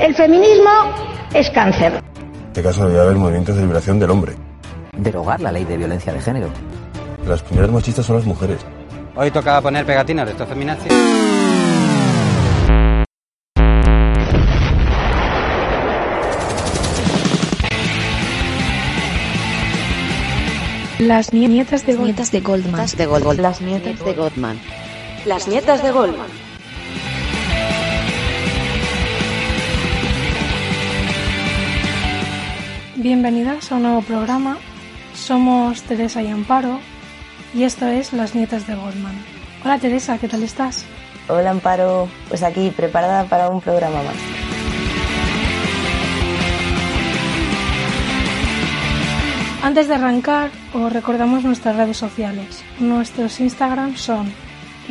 el feminismo es cáncer. En este caso debería haber movimientos de liberación del hombre. Derogar la ley de violencia de género. Las primeras machistas son las mujeres. Hoy toca poner pegatinas de estos feminazis. Las nietas de, Goldman. Nietas de Goldman. Las de Goldman. Las nietas de Goldman. Las nietas de Goldman. Bienvenidas a un nuevo programa. Somos Teresa y Amparo y esto es Las nietas de Goldman. Hola Teresa, ¿qué tal estás? Hola Amparo, pues aquí preparada para un programa más. Antes de arrancar, os recordamos nuestras redes sociales. Nuestros Instagram son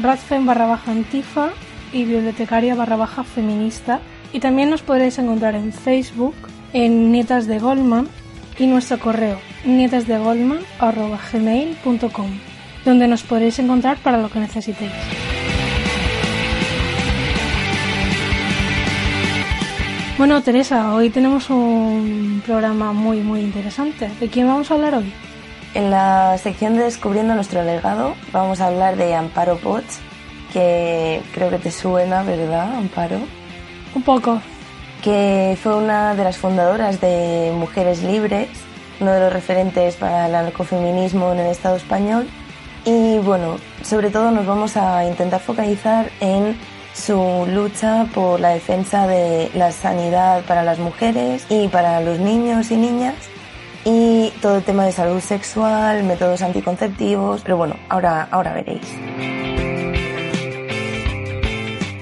radfen barra baja antifa y bibliotecaria barra baja feminista. Y también nos podréis encontrar en Facebook, en Nietas de Goldman y nuestro correo nietasdegoldman.gmail.com donde nos podréis encontrar para lo que necesitéis. Bueno, Teresa, hoy tenemos un programa muy muy interesante. ¿De quién vamos a hablar hoy? En la sección de Descubriendo nuestro legado vamos a hablar de Amparo Potts, que creo que te suena, ¿verdad, Amparo? Un poco. Que fue una de las fundadoras de Mujeres Libres, uno de los referentes para el anarcofeminismo en el Estado español. Y bueno, sobre todo nos vamos a intentar focalizar en su lucha por la defensa de la sanidad para las mujeres y para los niños y niñas y todo el tema de salud sexual, métodos anticonceptivos, pero bueno, ahora, ahora veréis.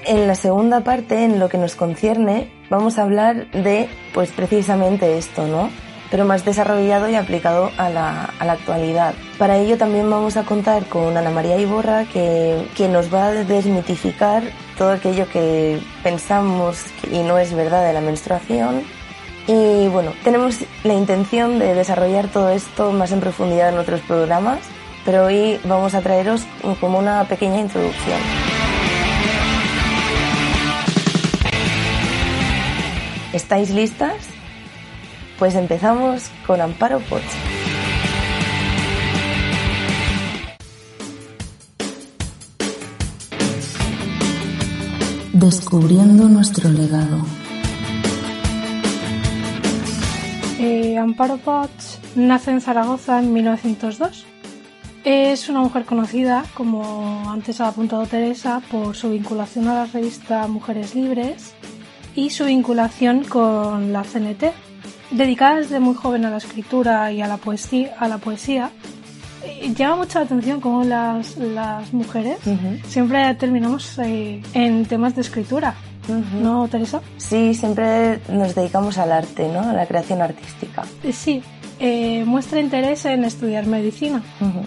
En la segunda parte, en lo que nos concierne, vamos a hablar de, pues precisamente esto, ¿no? Pero más desarrollado y aplicado a la, a la actualidad. Para ello también vamos a contar con Ana María Iborra, que, que nos va a desmitificar todo aquello que pensamos y no es verdad de la menstruación. Y bueno, tenemos la intención de desarrollar todo esto más en profundidad en otros programas, pero hoy vamos a traeros como una pequeña introducción. ¿Estáis listas? Pues empezamos con Amparo Potts. Descubriendo nuestro legado. Eh, Amparo Potts nace en Zaragoza en 1902. Es una mujer conocida, como antes ha apuntado Teresa, por su vinculación a la revista Mujeres Libres y su vinculación con la CNT. Dedicada desde muy joven a la escritura y a la poesía, a la poesía eh, llama mucha atención cómo las, las mujeres siempre terminamos eh, en temas de escritura. ¿No, Teresa? Sí, siempre nos dedicamos al arte, ¿no? A la creación artística. Eh, Sí, eh, muestra interés en estudiar medicina,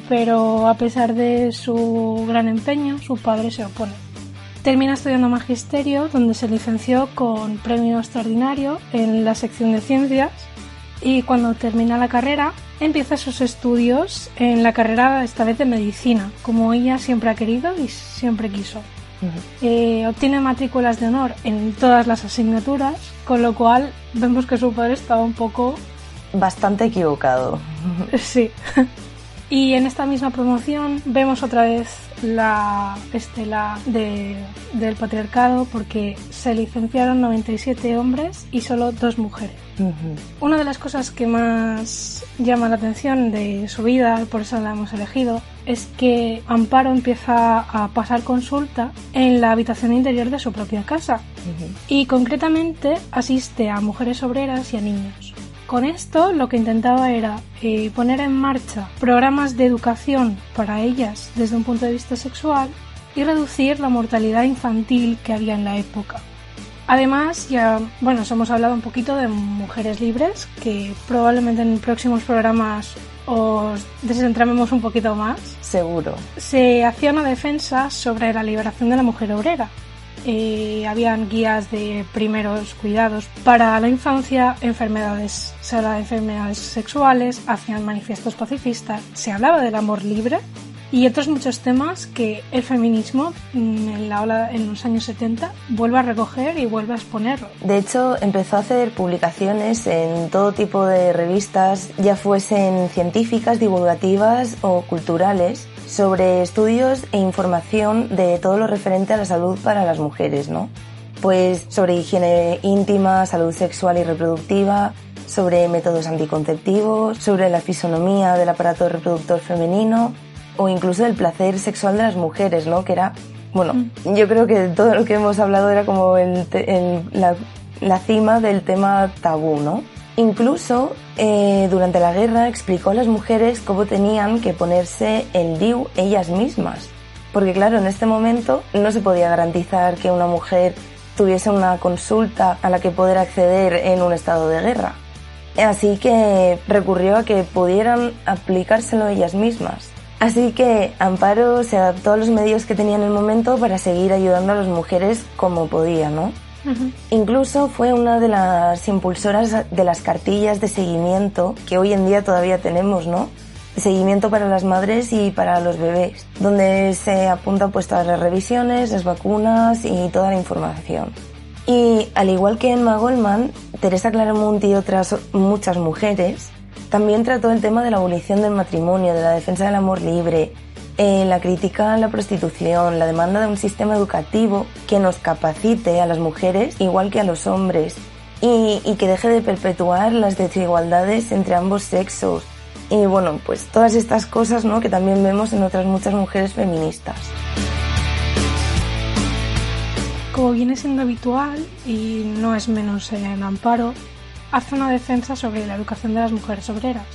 pero a pesar de su gran empeño, su padre se opone. Termina estudiando magisterio, donde se licenció con premio extraordinario en la sección de ciencias y cuando termina la carrera empieza sus estudios en la carrera esta vez de medicina, como ella siempre ha querido y siempre quiso. Eh, obtiene matrículas de honor en todas las asignaturas, con lo cual vemos que su padre estaba un poco Bastante equivocado. Sí. Y en esta misma promoción vemos otra vez la estela de- del patriarcado porque se licenciaron 97 hombres y solo dos mujeres. Una de las cosas que más llama la atención de su vida, por eso la hemos elegido, es que Amparo empieza a pasar consulta en la habitación interior de su propia casa y concretamente asiste a mujeres obreras y a niños. Con esto lo que intentaba era eh, poner en marcha programas de educación para ellas desde un punto de vista sexual y reducir la mortalidad infantil que había en la época. Además, ya, bueno, os hemos hablado un poquito de mujeres libres, que probablemente en próximos programas os desentramemos un poquito más. Seguro. Se hacía una defensa sobre la liberación de la mujer obrera. Eh, habían guías de primeros cuidados para la infancia, enfermedades, se hablaba de enfermedades sexuales, hacían manifiestos pacifistas, se hablaba del amor libre y otros muchos temas que el feminismo mm, en la ola en los años 70 vuelve a recoger y vuelve a exponer. De hecho, empezó a hacer publicaciones en todo tipo de revistas, ya fuesen científicas, divulgativas o culturales, sobre estudios e información de todo lo referente a la salud para las mujeres, ¿no? Pues sobre higiene íntima, salud sexual y reproductiva, sobre métodos anticonceptivos, sobre la fisonomía del aparato reproductor femenino o incluso el placer sexual de las mujeres, ¿no? Que era, bueno, mm. yo creo que todo lo que hemos hablado era como el, la, la, cima del tema tabú, ¿no? Incluso eh, durante la guerra explicó a las mujeres cómo tenían que ponerse el DIU ellas mismas. Porque claro, en este momento no se podía garantizar que una mujer tuviese una consulta a la que poder acceder en un estado de guerra. Así que recurrió a que pudieran aplicárselo ellas mismas. Así que Amparo se adaptó a los medios que tenía en el momento para seguir ayudando a las mujeres como podía, ¿no? Incluso fue una de las impulsoras de las cartillas de seguimiento que hoy en día todavía tenemos, ¿no? seguimiento para las madres y para los bebés, donde se apuntan pues todas las revisiones, las vacunas y toda la información. Y al igual que Emma Goldman, Teresa Claramunt y otras muchas mujeres, también trató el tema de la abolición del matrimonio, de la defensa del amor libre, eh, la crítica a la prostitución, la demanda de un sistema educativo que nos capacite a las mujeres igual que a los hombres y, que deje de perpetuar las desigualdades entre ambos sexos. Y bueno, pues todas estas cosas ¿no? que también vemos en otras muchas mujeres feministas. Como viene siendo habitual, y no es menos en Amparo, hace una defensa sobre la educación de las mujeres obreras.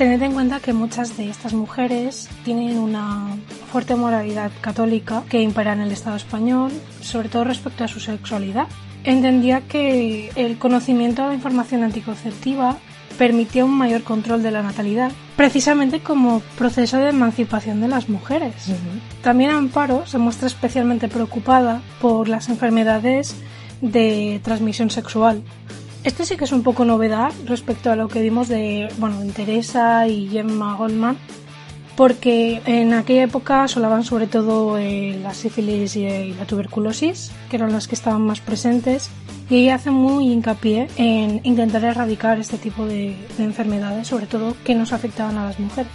Tened en cuenta que muchas de estas mujeres tienen una fuerte moralidad católica que impera en el Estado español, sobre todo respecto a su sexualidad. Entendía que el conocimiento de la información anticonceptiva permitía un mayor control de la natalidad, precisamente como proceso de emancipación de las mujeres. También Amparo se muestra especialmente preocupada por las enfermedades de transmisión sexual. Esto sí que es un poco novedad respecto a lo que vimos de, bueno, Teresa y Gemma Goldman, porque en aquella época solaban sobre todo eh, la sífilis y, la tuberculosis, que eran las que estaban más presentes, y ella hace muy hincapié en intentar erradicar este tipo de, enfermedades, sobre todo que nos afectaban a las mujeres.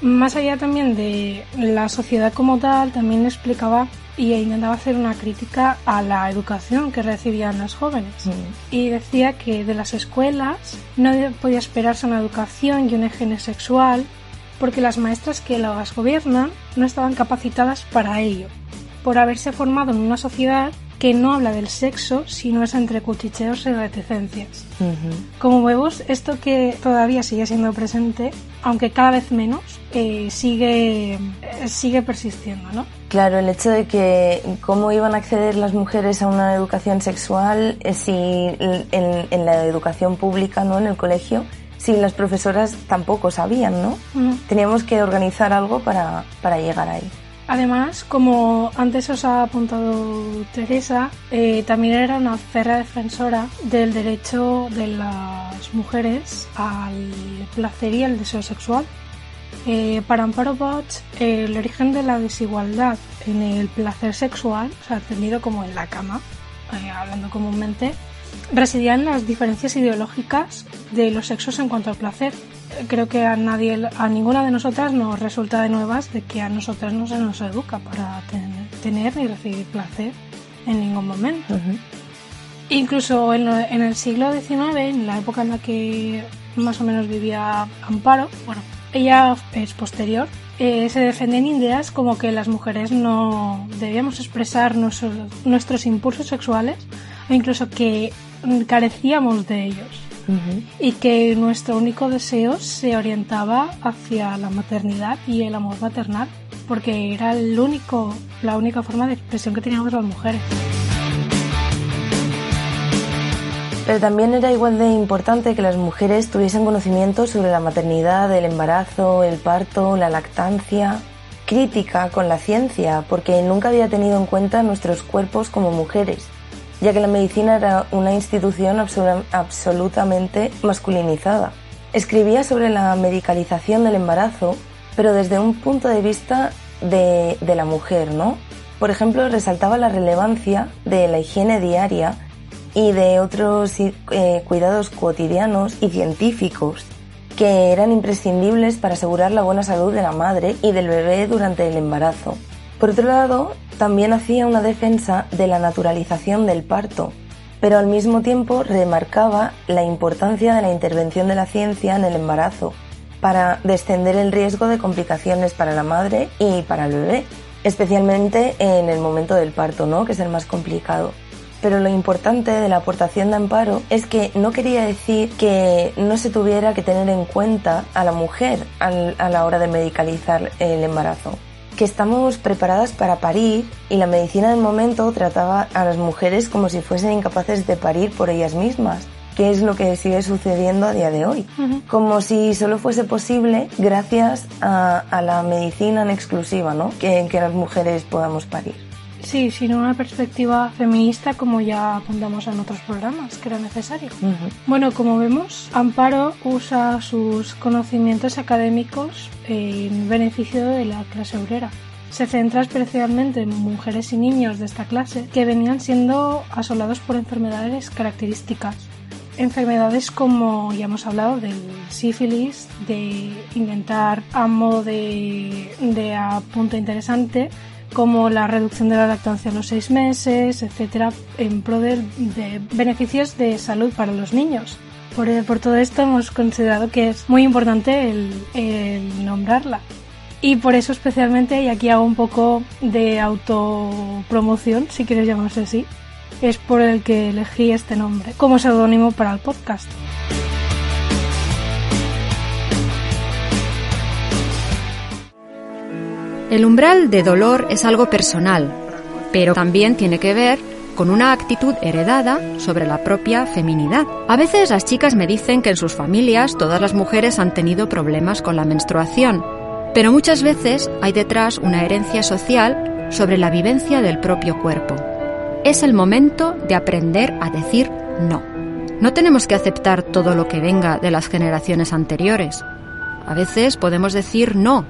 Más allá también de la sociedad como tal, también explicaba y intentaba hacer una crítica a la educación que recibían las jóvenes. Mm. Y decía que de las escuelas no podía esperarse una educación y una higiene sexual porque las maestras que las gobiernan no estaban capacitadas para ello, por haberse formado en una sociedad que no habla del sexo, sino es entre cuchicheos y reticencias. Como vemos, esto que todavía sigue siendo presente, aunque cada vez menos, eh, sigue, eh, sigue persistiendo, ¿no? Claro, el hecho de que cómo iban a acceder las mujeres a una educación sexual eh, si en, en, la educación pública, ¿no? En el colegio, si las profesoras tampoco sabían, ¿no? Teníamos que organizar algo para, para llegar ahí. Además, como antes os ha apuntado Teresa, eh, también era una férrea defensora del derecho de las mujeres al placer y al deseo sexual. Eh, para Amparo Bosch, el origen de la desigualdad en el placer sexual, o sea, entendido como en la cama, eh, hablando comúnmente, residía en las diferencias ideológicas de los sexos en cuanto al placer creo que a nadie, a ninguna de nosotras nos resulta de nuevas de que a nosotras no se nos educa para tener, ni recibir placer en ningún momento. Incluso en, el siglo XIX, en la época en la que más o menos vivía Amparo, bueno, ella es posterior, eh, se defendían ideas como que las mujeres no debíamos expresar nuestros, nuestros impulsos sexuales o incluso que carecíamos de ellos y que nuestro único deseo se orientaba hacia la maternidad y el amor maternal, porque era el único, la única forma de expresión que teníamos las mujeres. Pero también era igual de importante que las mujeres tuviesen conocimiento sobre la maternidad, el embarazo, el parto, la lactancia, crítica con la ciencia, porque nunca había tenido en cuenta nuestros cuerpos como mujeres ya que la medicina era una institución absolutamente masculinizada. Escribía sobre la medicalización del embarazo, pero desde un punto de vista de, la mujer, ¿no? Por ejemplo, resaltaba la relevancia de la higiene diaria y de otros eh, cuidados cotidianos y científicos que eran imprescindibles para asegurar la buena salud de la madre y del bebé durante el embarazo. Por otro lado, también hacía una defensa de la naturalización del parto, pero al mismo tiempo remarcaba la importancia de la intervención de la ciencia en el embarazo para descender el riesgo de complicaciones para la madre y para el bebé, especialmente en el momento del parto, ¿no? que es el más complicado. Pero lo importante de la aportación de Amparo es que no quería decir que no se tuviera que tener en cuenta a la mujer a la hora de medicalizar el embarazo que estamos preparadas para parir y la medicina del momento trataba a las mujeres como si fuesen incapaces de parir por ellas mismas que es lo que sigue sucediendo a día de hoy. Como si solo fuese posible gracias a, la medicina en exclusiva, ¿no? Que, que las mujeres podamos parir. Sí, sino una perspectiva feminista como ya apuntamos en otros programas, que era necesario. Bueno, como vemos, Amparo usa sus conocimientos académicos en beneficio de la clase obrera. Se centra especialmente en mujeres y niños de esta clase que venían siendo asolados por enfermedades características. Enfermedades como ya hemos hablado del sífilis, de inventar a modo de, de a punto interesante como la reducción de la lactancia a los seis meses, etcétera, en pro de, beneficios de salud para los niños. Por, por, todo esto hemos considerado que es muy importante el, nombrarla. Y por eso especialmente, y aquí hago un poco de autopromoción, si quieres llamarse así, es por el que elegí este nombre como seudónimo para el podcast. El umbral de dolor es algo personal, pero también tiene que ver con una actitud heredada sobre la propia feminidad. A veces las chicas me dicen que en sus familias todas las mujeres han tenido problemas con la menstruación, pero muchas veces hay detrás una herencia social sobre la vivencia del propio cuerpo. Es el momento de aprender a decir no. No tenemos que aceptar todo lo que venga de las generaciones anteriores. A veces podemos decir no,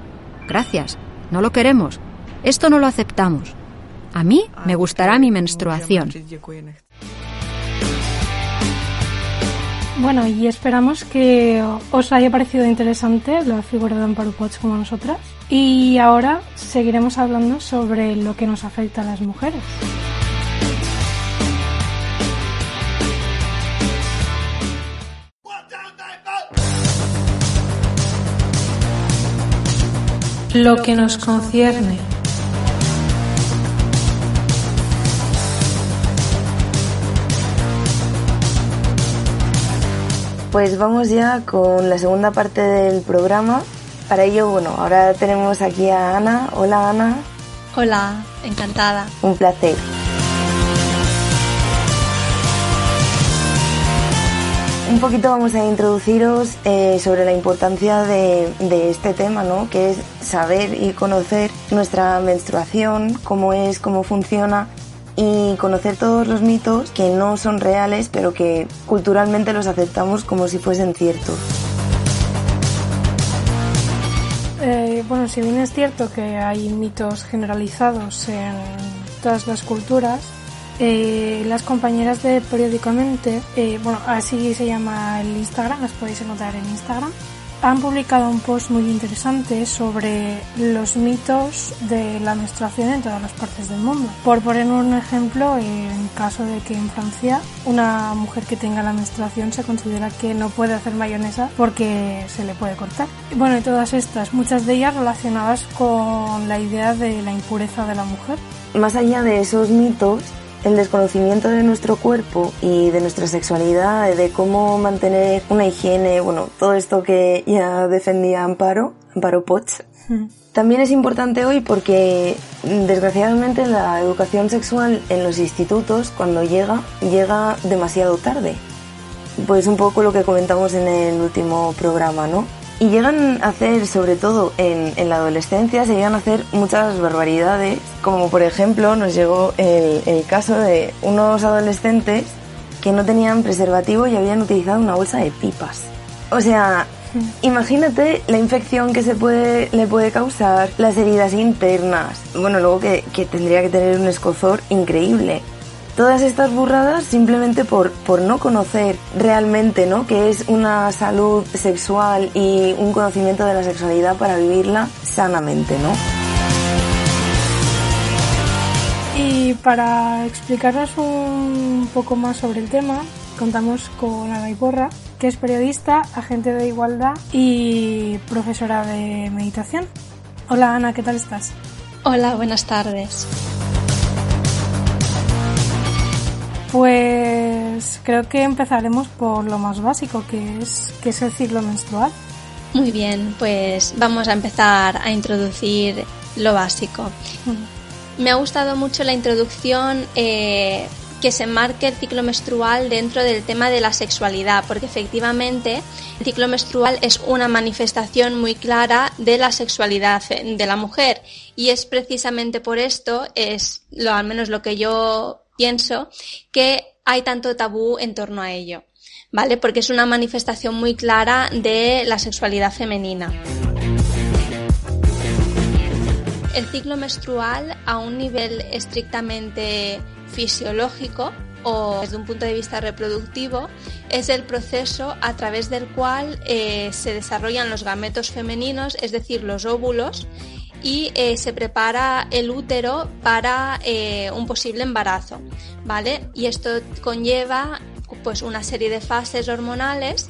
gracias, no lo queremos. Esto no lo aceptamos. A mí me gustará mi menstruación. Bueno, y esperamos que os haya parecido interesante la figura de Amparo Potts como nosotras. Y ahora seguiremos hablando sobre lo que nos afecta a las mujeres. Lo que nos concierne. Pues vamos ya con la segunda parte del programa. Para ello, bueno, ahora tenemos aquí a Ana. Hola Ana. Hola, encantada. Un placer. Un poquito vamos a introduciros eh, sobre la importancia de, este tema, ¿no? Que es saber y conocer nuestra menstruación, cómo es, cómo funciona y conocer todos los mitos que no son reales, pero que culturalmente los aceptamos como si fuesen ciertos. Eh, bueno, si bien es cierto que hay mitos generalizados en todas las culturas, eh, las compañeras de Periódicamente, eh, bueno, así se llama el Instagram, las podéis encontrar en Instagram, han publicado un post muy interesante sobre los mitos de la menstruación en todas las partes del mundo. Por poner un ejemplo, en caso de que en Francia una mujer que tenga la menstruación se considera que no puede hacer mayonesa porque se le puede cortar. Bueno, y todas estas, muchas de ellas relacionadas con la idea de la impureza de la mujer. Más allá de esos mitos, el desconocimiento de nuestro cuerpo y de nuestra sexualidad, de cómo mantener una higiene, bueno, todo esto que ya defendía Amparo, Amparo Potts. También es importante hoy porque desgraciadamente la educación sexual en los institutos cuando llega llega demasiado tarde. Pues un poco lo que comentamos en el último programa, ¿no? Y llegan a hacer, sobre todo en, la adolescencia, se llegan a hacer muchas barbaridades, como por ejemplo nos llegó el, el caso de unos adolescentes que no tenían preservativo y habían utilizado una bolsa de pipas. O sea, Imagínate la infección que se puede, le puede causar, las heridas internas. Bueno, luego que, que tendría que tener un escozor increíble todas estas burradas simplemente por, por no conocer realmente ¿no? qué es una salud sexual y un conocimiento de la sexualidad para vivirla sanamente, ¿no? Y para explicarnos un poco más sobre el tema, contamos con Ana Iborra, que es periodista, agente de igualdad y profesora de meditación. Hola Ana, ¿qué tal estás? Hola, buenas tardes. Pues creo que empezaremos por lo más básico, que es, que es el ciclo menstrual. Muy bien, pues vamos a empezar a introducir lo básico. Me ha gustado mucho la introducción eh, que se marque el ciclo menstrual dentro del tema de la sexualidad, porque efectivamente el ciclo menstrual es una manifestación muy clara de la sexualidad de la mujer y es precisamente por esto, es lo, al menos lo que yo pienso que hay tanto tabú en torno a ello, ¿vale? Porque es una manifestación muy clara de la sexualidad femenina. El ciclo menstrual a un nivel estrictamente fisiológico o desde un punto de vista reproductivo es el proceso a través del cual eh, se desarrollan los gametos femeninos, es decir, los óvulos, y eh, se prepara el útero para eh, un posible embarazo, ¿vale? Y esto conlleva pues una serie de fases hormonales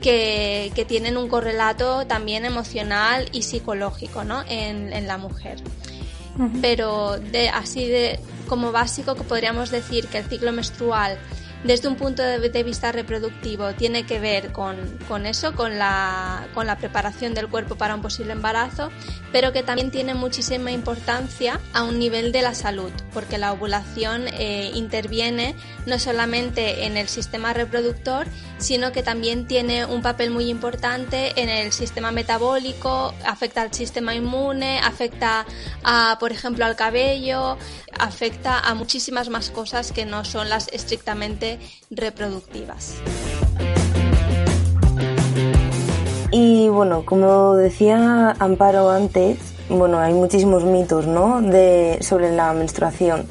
que, que tienen un correlato también emocional y psicológico ¿no? en, en la mujer. Pero de, así de como básico que podríamos decir que el ciclo menstrual desde un punto de vista reproductivo tiene que ver con, con eso, con la, con la preparación del cuerpo para un posible embarazo, pero que también tiene muchísima importancia a un nivel de la salud, porque la ovulación eh, interviene no solamente en el sistema reproductor, sino que también tiene un papel muy importante en el sistema metabólico, afecta al sistema inmune, afecta a, por ejemplo, al cabello, afecta a muchísimas más cosas que no son las estrictamente reproductivas. Y bueno, como decía Amparo antes, bueno, hay muchísimos mitos, ¿no? De, sobre la menstruación.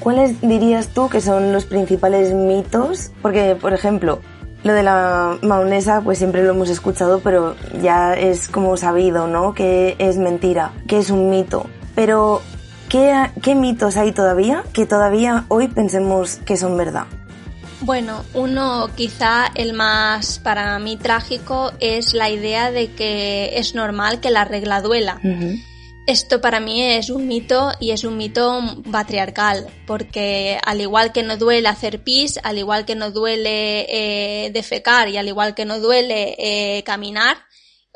¿Cuáles dirías tú que son los principales mitos? Porque, por ejemplo, lo de la maonesa, pues siempre lo hemos escuchado, pero ya es como sabido, ¿no? Que es mentira, que es un mito. Pero, ¿qué, qué mitos hay todavía que todavía hoy pensemos que son verdad? Bueno, uno quizá el más para mí trágico es la idea de que es normal que la regla duela. Esto para mí es un mito y es un mito patriarcal, porque al igual que no duele hacer pis, al igual que no duele eh, defecar y al igual que no duele eh, caminar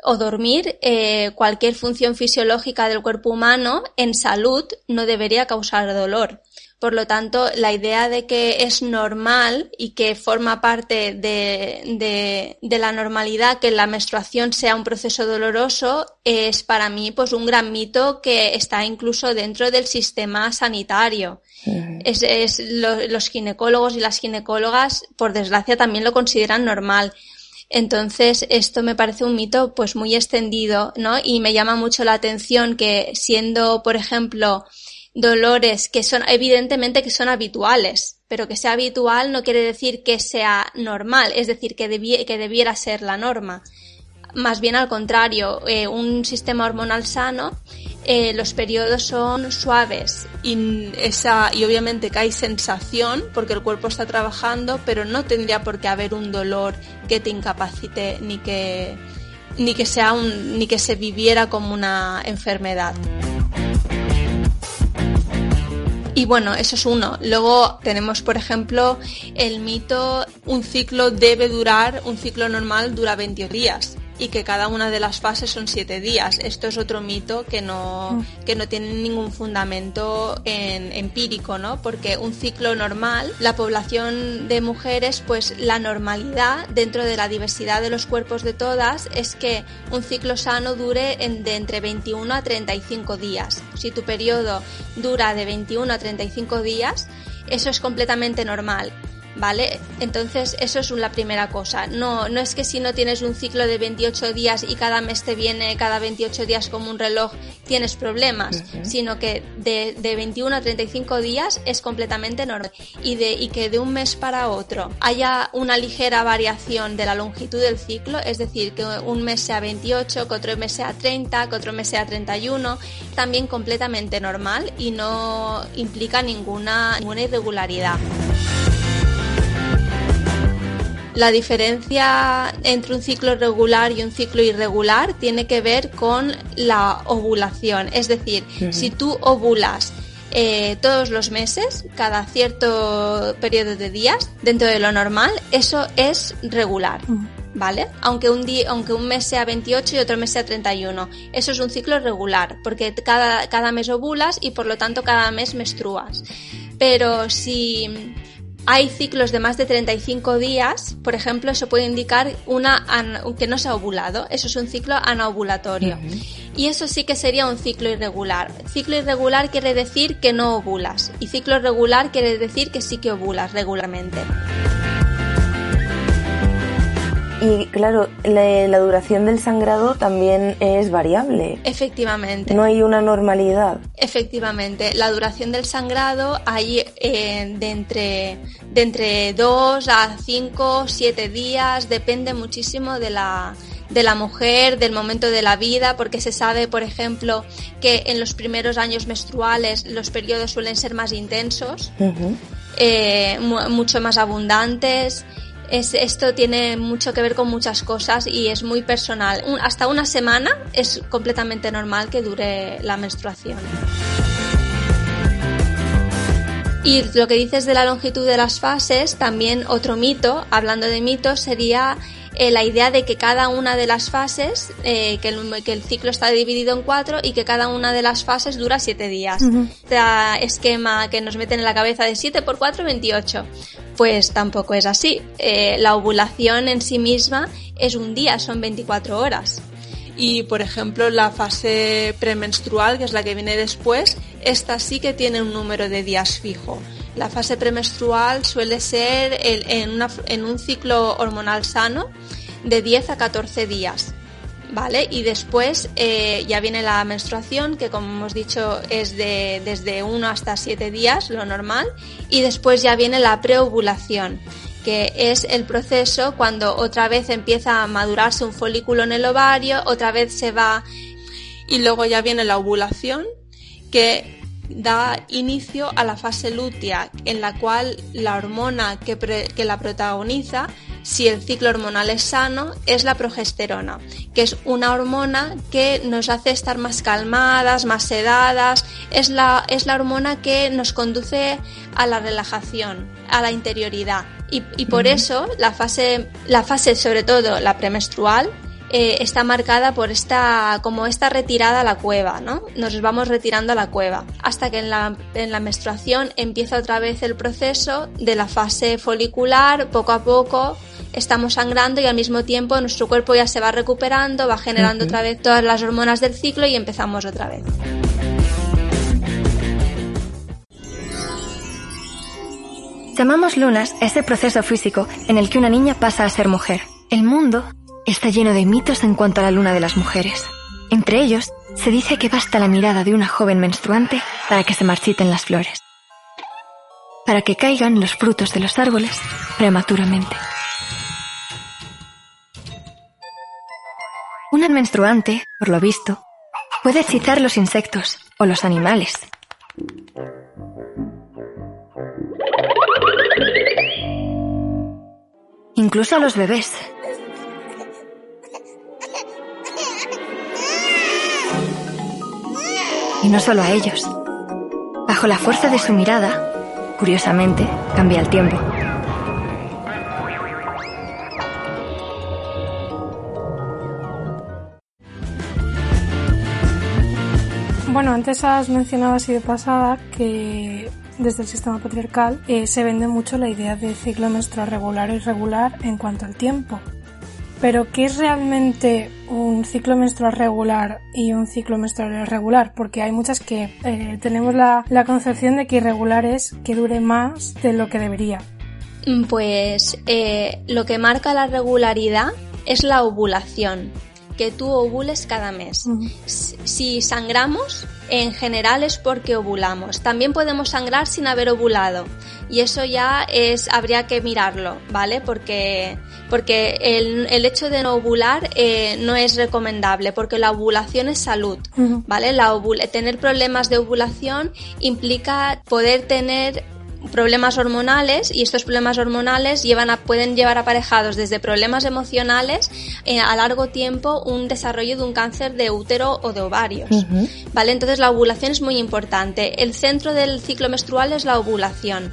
o dormir, eh, cualquier función fisiológica del cuerpo humano en salud no debería causar dolor. Por lo tanto, la idea de que es normal y que forma parte de, la normalidad que la menstruación sea un proceso doloroso es para mí pues un gran mito que está incluso dentro del sistema sanitario. Es, los ginecólogos y las ginecólogas, por desgracia, también lo consideran normal. Entonces, esto me parece un mito pues muy extendido, ¿no? Y me llama mucho la atención que siendo, por ejemplo, dolores que son evidentemente que son habituales, pero que sea habitual no quiere decir que sea normal, es decir, que, que debiera ser la norma. Más bien al contrario, eh, un sistema hormonal sano, eh, los periodos son suaves y, obviamente que hay sensación porque el cuerpo está trabajando, pero no tendría por qué haber un dolor que te incapacite ni que, ni que, sea ni que se viviera como una enfermedad. Y bueno, eso es uno. Luego tenemos, por ejemplo, el mito, un ciclo debe durar, un ciclo normal dura 20 días y que cada una de las fases son siete días. Esto es otro mito que no, mm. que no tiene ningún fundamento en, empírico, ¿no? Porque un ciclo normal, la población de mujeres, pues la normalidad dentro de la diversidad de los cuerpos de todas es que un ciclo sano dure de entre 21 a 35 días. Si tu periodo dura de 21 a 35 días, eso es completamente normal. ¿Vale? Entonces, eso es la primera cosa. No, no es que si no tienes un ciclo de 28 días y cada mes te viene cada 28 días como un reloj, tienes problemas, sino que de, de, 21 a 35 días es completamente normal. Y, de, y que de un mes para otro haya una ligera variación de la longitud del ciclo, es decir, que un mes sea 28, que otro mes sea 30, que otro mes sea 31, también completamente normal y no implica ninguna, ninguna irregularidad. La diferencia entre un ciclo regular y un ciclo irregular tiene que ver con la ovulación. Es decir, si tú ovulas eh, todos los meses, cada cierto periodo de días, dentro de lo normal, eso es regular. ¿Vale? Aunque un, día, aunque un mes sea 28 y otro mes sea 31. Eso es un ciclo regular, porque cada, cada mes ovulas y por lo tanto cada mes menstruas. Pero si hay ciclos de más de 35 días, por ejemplo, eso puede indicar una que no se ha ovulado. Eso es un ciclo anovulatorio. Y eso sí que sería un ciclo irregular. Ciclo irregular quiere decir que no ovulas. Y ciclo regular quiere decir que sí que ovulas regularmente. Y claro, la, duración del sangrado también es variable. Efectivamente. No hay una normalidad. Efectivamente, la duración del sangrado hay eh, de, entre, de entre 2 a 5, 7 días, depende muchísimo de la, de la mujer, del momento de la vida, porque se sabe, por ejemplo, que en los primeros años menstruales los periodos suelen ser más intensos, eh, mucho más abundantes esto tiene mucho que ver con muchas cosas y es muy personal. hasta una semana es completamente normal que dure la menstruación. Y lo que dices de la longitud de las fases, también otro mito, hablando de mitos, sería eh, la idea de que cada una de las fases, eh, que, el, que, el, ciclo está dividido en cuatro y que cada una de las fases dura siete días. Este esquema que nos meten en la cabeza de 7 por 4, 28. Pues tampoco es así. Eh, la ovulación en sí misma es un día, son 24 horas. Y por ejemplo, la fase premenstrual, que es la que viene después, esta sí que tiene un número de días fijo. La fase premenstrual suele ser en, un ciclo hormonal sano de 10 a 14 días. ¿Vale? Y después eh, ya viene la menstruación, que como hemos dicho es de desde 1 hasta 7 días, lo normal. Y después ya viene la preovulación, que es el proceso cuando otra vez empieza a madurarse un folículo en el ovario, otra vez se va. Y luego ya viene la ovulación, que da inicio a la fase lútea, en la cual la hormona que, que, la protagoniza, si el ciclo hormonal es sano, es la progesterona, que es una hormona que nos hace estar más calmadas, más sedadas, es la, es la hormona que nos conduce a la relajación, a la interioridad. Y, y por eso la fase, la fase, sobre todo la premenstrual, eh, está marcada por esta, como esta retirada a la cueva, ¿no? Nos vamos retirando a la cueva, hasta que en la, en la menstruación empieza otra vez el proceso de la fase folicular, poco a poco estamos sangrando y al mismo tiempo nuestro cuerpo ya se va recuperando, va generando otra vez todas las hormonas del ciclo y empezamos otra vez. Llamamos lunas ese proceso físico en el que una niña pasa a ser mujer. El mundo está lleno de mitos en cuanto a la luna de las mujeres. Entre ellos, se dice que basta la mirada de una joven menstruante para que se marchiten las flores, para que caigan los frutos de los árboles prematuramente. Una menstruante, por lo visto, puede hechizar los insectos o los animales. Incluso a los bebés, Y no solo a ellos. Bajo la fuerza de su mirada, curiosamente, cambia el tiempo. Bueno, antes has mencionado así de pasada que desde el sistema patriarcal eh, se vende mucho la idea de ciclo menstrual regular o irregular en cuanto al tiempo. Pero, ¿qué es realmente un ciclo menstrual regular y un ciclo menstrual irregular? Porque hay muchas que eh, tenemos la, concepción de que irregular es que dure más de lo que debería. Pues eh, lo que marca la regularidad es la ovulación, que tú ovules cada mes. Si sangramos, en general es porque ovulamos. También podemos sangrar sin haber ovulado y eso ya es habría que mirarlo, ¿vale? Porque porque el, el hecho de no ovular eh, no es recomendable porque la ovulación es salud, ¿vale? La tener problemas de ovulación implica poder tener problemas hormonales y estos problemas hormonales llevan a, pueden llevar aparejados desde problemas emocionales eh, a largo tiempo un desarrollo de un cáncer de útero o de ovarios. ¿Vale? Entonces la ovulación es muy importante. El centro del ciclo menstrual es la ovulación.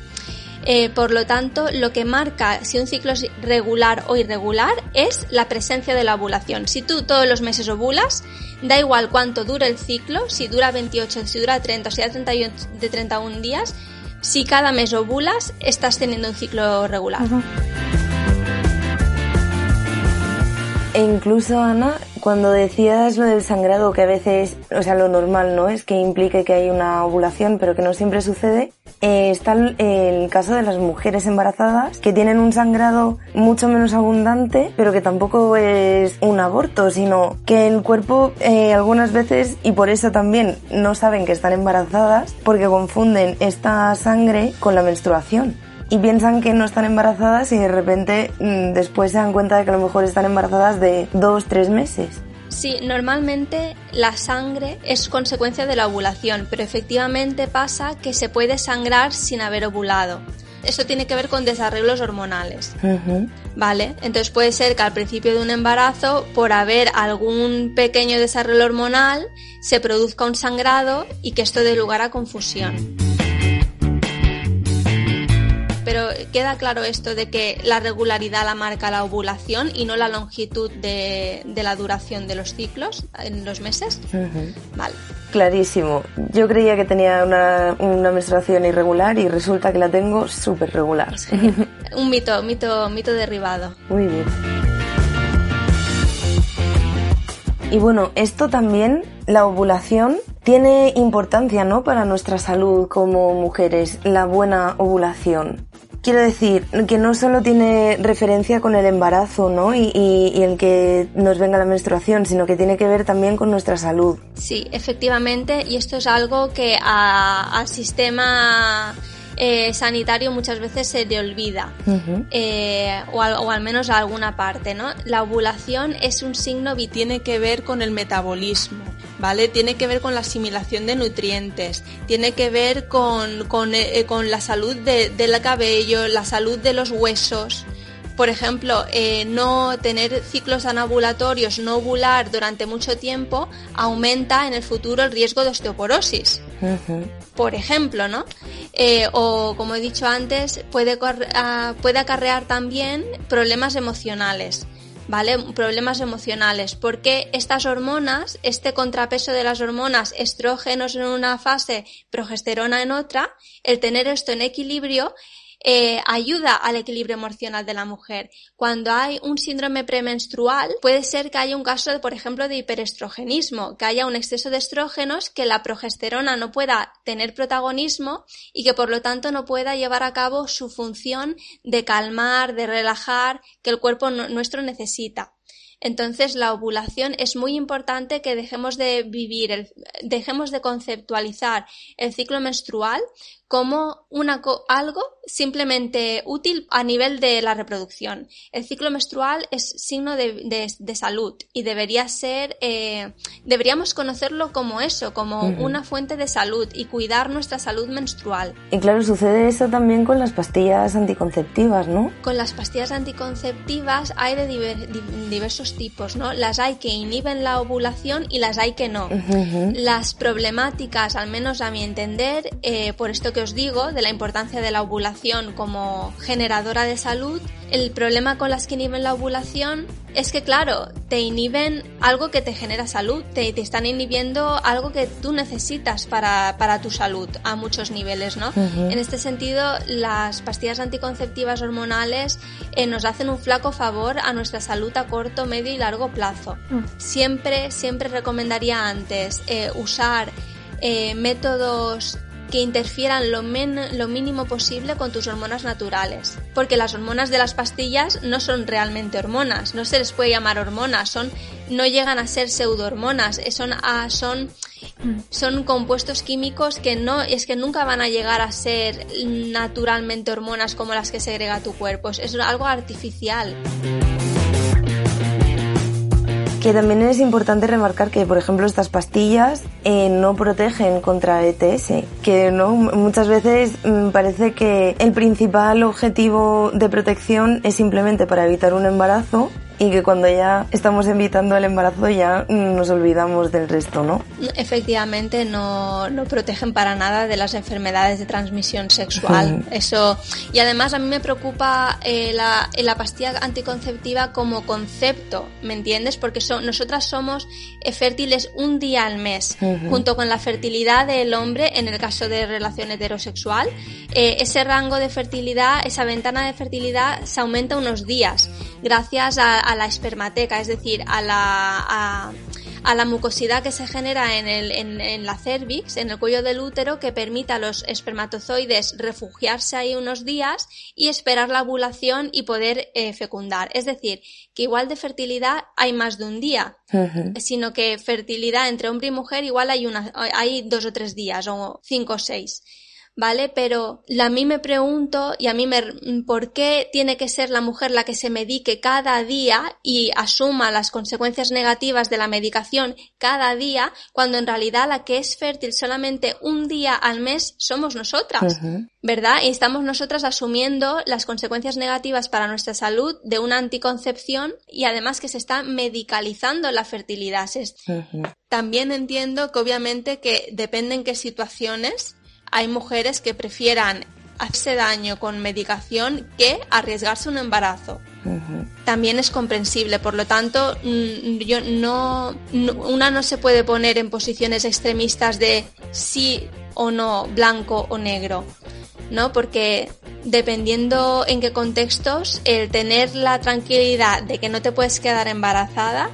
Eh, por lo tanto, lo que marca si un ciclo es regular o irregular es la presencia de la ovulación. Si tú todos los meses ovulas, da igual cuánto dura el ciclo, si dura 28, si dura 30 o si dura 31, de 31 días, si cada mes ovulas, estás teniendo un ciclo regular. E incluso, Ana, cuando decías lo del sangrado, que a veces, o sea, lo normal no es que implique que hay una ovulación, pero que no siempre sucede, eh, está el, caso de las mujeres embarazadas que tienen un sangrado mucho menos abundante, pero que tampoco es un aborto, sino que el cuerpo eh, algunas veces, y por eso también no saben que están embarazadas, porque confunden esta sangre con la menstruación y piensan que no están embarazadas y de repente mm, después se dan cuenta de que a lo mejor están embarazadas de dos, tres meses. Sí, normalmente la sangre es consecuencia de la ovulación, pero efectivamente pasa que se puede sangrar sin haber ovulado. Eso tiene que ver con desarreglos hormonales. ¿Vale? Entonces puede ser que al principio de un embarazo, por haber algún pequeño desarreglo hormonal, se produzca un sangrado y que esto dé lugar a confusión pero queda claro esto de que la regularidad la marca la ovulación y no la longitud de, la duración de los ciclos en los meses. Vale. Clarísimo. Yo creía que tenía una, menstruación irregular y resulta que la tengo súper regular. Un mito, mito, mito derribado. Muy bien. Y bueno, esto también, la ovulación, tiene importancia, ¿no? Para nuestra salud como mujeres, la buena ovulación. Quiero decir que no solo tiene referencia con el embarazo, ¿no? Y, el que nos venga la menstruación, sino que tiene que ver también con nuestra salud. Sí, efectivamente, y esto es algo que al sistema eh, sanitario muchas veces se le olvida, eh, o, o, al menos a alguna parte, ¿no? La ovulación es un signo y tiene que ver con el metabolismo. ¿vale? Tiene que ver con la asimilación de nutrientes, tiene que ver con, con, eh, la salud del cabello, la salud de los huesos. Por ejemplo, eh, no tener ciclos anovulatorios, no ovular durante mucho tiempo, aumenta en el futuro el riesgo de osteoporosis. Por ejemplo, ¿no? Eh, o como he dicho antes, puede, ah, puede acarrear también problemas emocionales. ¿vale? Problemas emocionales, porque estas hormonas, este contrapeso de las hormonas, estrógenos en una fase, progesterona en otra, el tener esto en equilibrio eh, ayuda al equilibrio emocional de la mujer. Cuando hay un síndrome premenstrual, puede ser que haya un caso, por ejemplo, de hiperestrogenismo, que haya un exceso de estrógenos, que la progesterona no pueda tener protagonismo y que por lo tanto no pueda llevar a cabo su función de calmar, de relajar, que el cuerpo nuestro necesita. Entonces, la ovulación es muy importante que dejemos de vivir, dejemos de conceptualizar el ciclo menstrual como una, algo simplemente útil a nivel de la reproducción. El ciclo menstrual es signo de, de, salud y debería ser, eh, deberíamos conocerlo como eso, como una fuente de salud y cuidar nuestra salud menstrual. Y claro, sucede eso también con las pastillas anticonceptivas, ¿no? Con las pastillas anticonceptivas hay de diversos tipos, ¿no? Las hay que inhiben la ovulación y las hay que no. Las problemáticas, al menos a mi entender, eh, por esto que os digo de la importancia de la ovulación como generadora de salud, el problema con las que inhiben la ovulación es que, claro, te inhiben algo que te genera salud, te, te están inhibiendo algo que tú necesitas para, para tu salud a muchos niveles, ¿no? En este sentido, las pastillas anticonceptivas hormonales eh, nos hacen un flaco favor a nuestra salud a corto, medio y largo plazo. Mm. Siempre, siempre recomendaría antes eh, usar eh, métodos que interfieran lo, lo mínimo posible con tus hormonas naturales. Porque las hormonas de las pastillas no son realmente hormonas, no se les puede llamar hormonas, son, no llegan a ser pseudohormonas, son, ah, son, son compuestos químicos que no, es que nunca van a llegar a ser naturalmente hormonas como las que segrega tu cuerpo, es algo artificial que también es importante remarcar que, por ejemplo, estas pastillas eh, no protegen contra ETS, que no muchas veces mm, parece que el principal objetivo de protección es simplemente para evitar un embarazo y que cuando ya estamos invitando al embarazo ya nos olvidamos del resto, ¿no? Efectivamente, no, no protegen para nada de las enfermedades de transmisión sexual. Eso y además a mí me preocupa eh, la, la, pastilla anticonceptiva como concepto, ¿me entiendes? Porque nosotras somos eh, fértiles un día al mes, junto con la fertilidad del hombre en el caso de relación heterosexual. Eh, ese rango de fertilidad, esa ventana de fertilidad se aumenta unos días gracias a, a la espermateca, es decir, a la, a, la mucosidad que se genera en, el, en, la cervix, en el cuello del útero, que permite a los espermatozoides refugiarse ahí unos días y esperar la ovulación y poder eh, fecundar. Es decir, que igual de fertilidad hay más de un día, sino que fertilidad entre hombre y mujer igual hay, una, hay dos o tres días o cinco o seis. ¿Vale? Pero a mí me pregunto y a mí me, ¿por qué tiene que ser la mujer la que se medique cada día y asuma las consecuencias negativas de la medicación cada día cuando en realidad la que es fértil solamente un día al mes somos nosotras, ¿verdad? Y estamos nosotras asumiendo las consecuencias negativas para nuestra salud de una anticoncepción y además que se está medicalizando la fertilidad. También entiendo que obviamente que depende en qué situaciones hay mujeres que prefieran hacerse daño con medicación que arriesgarse un embarazo. También es comprensible, por lo tanto, mm, yo no, una no se puede poner en posiciones extremistas de sí o no, blanco o negro, ¿no? Porque dependiendo en qué contextos, el tener la tranquilidad de que no te puedes quedar embarazada